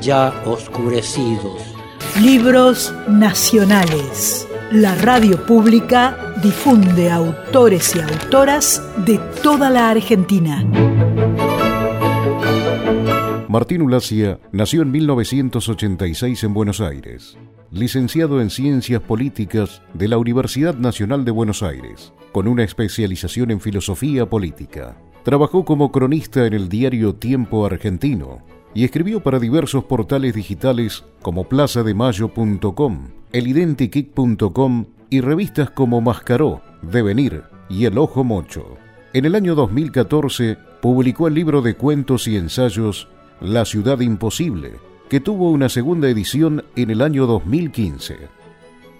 ya oscurecidos. Libros nacionales. La radio pública difunde autores y autoras de toda la Argentina. Martín Ulacia nació en 1986 en Buenos Aires. Licenciado en Ciencias Políticas de la Universidad Nacional de Buenos Aires, con una especialización en filosofía política. Trabajó como cronista en el diario Tiempo Argentino y escribió para diversos portales digitales como plazademayo.com, elidentikit.com y revistas como Mascaró, Devenir y El Ojo Mocho. En el año 2014 publicó el libro de cuentos y ensayos La Ciudad Imposible, que tuvo una segunda edición en el año 2015.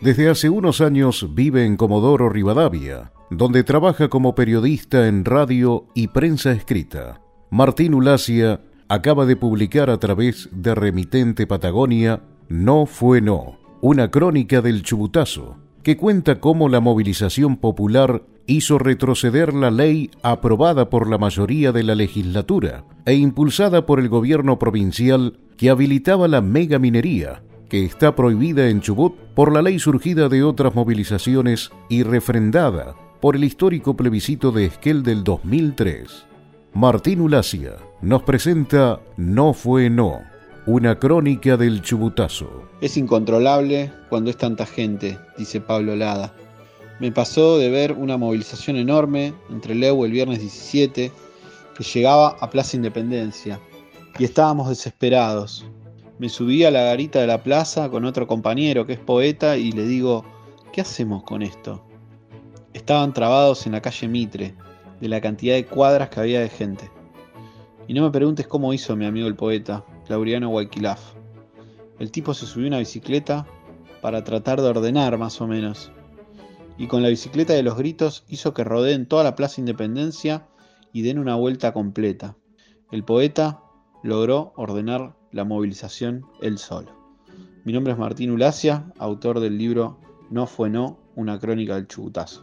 Desde hace unos años vive en Comodoro Rivadavia, donde trabaja como periodista en radio y prensa escrita. Martín Ulacia acaba de publicar a través de Remitente Patagonia No fue no, una crónica del chubutazo, que cuenta cómo la movilización popular hizo retroceder la ley aprobada por la mayoría de la legislatura e impulsada por el gobierno provincial que habilitaba la megaminería, que está prohibida en Chubut por la ley surgida de otras movilizaciones y refrendada por el histórico plebiscito de Esquel del 2003. Martín Ulacia nos presenta No fue no, una crónica del chubutazo. Es incontrolable cuando es tanta gente, dice Pablo Lada. Me pasó de ver una movilización enorme entre Leu el viernes 17 que llegaba a Plaza Independencia y estábamos desesperados. Me subí a la garita de la plaza con otro compañero que es poeta y le digo, ¿qué hacemos con esto? Estaban trabados en la calle Mitre, de la cantidad de cuadras que había de gente. Y no me preguntes cómo hizo mi amigo el poeta, Laureano Guayquilaf. El tipo se subió a una bicicleta para tratar de ordenar más o menos. Y con la bicicleta de los gritos hizo que rodeen toda la Plaza Independencia y den una vuelta completa. El poeta logró ordenar la movilización él solo. Mi nombre es Martín Ulacia, autor del libro No fue no, una crónica del chubutazo.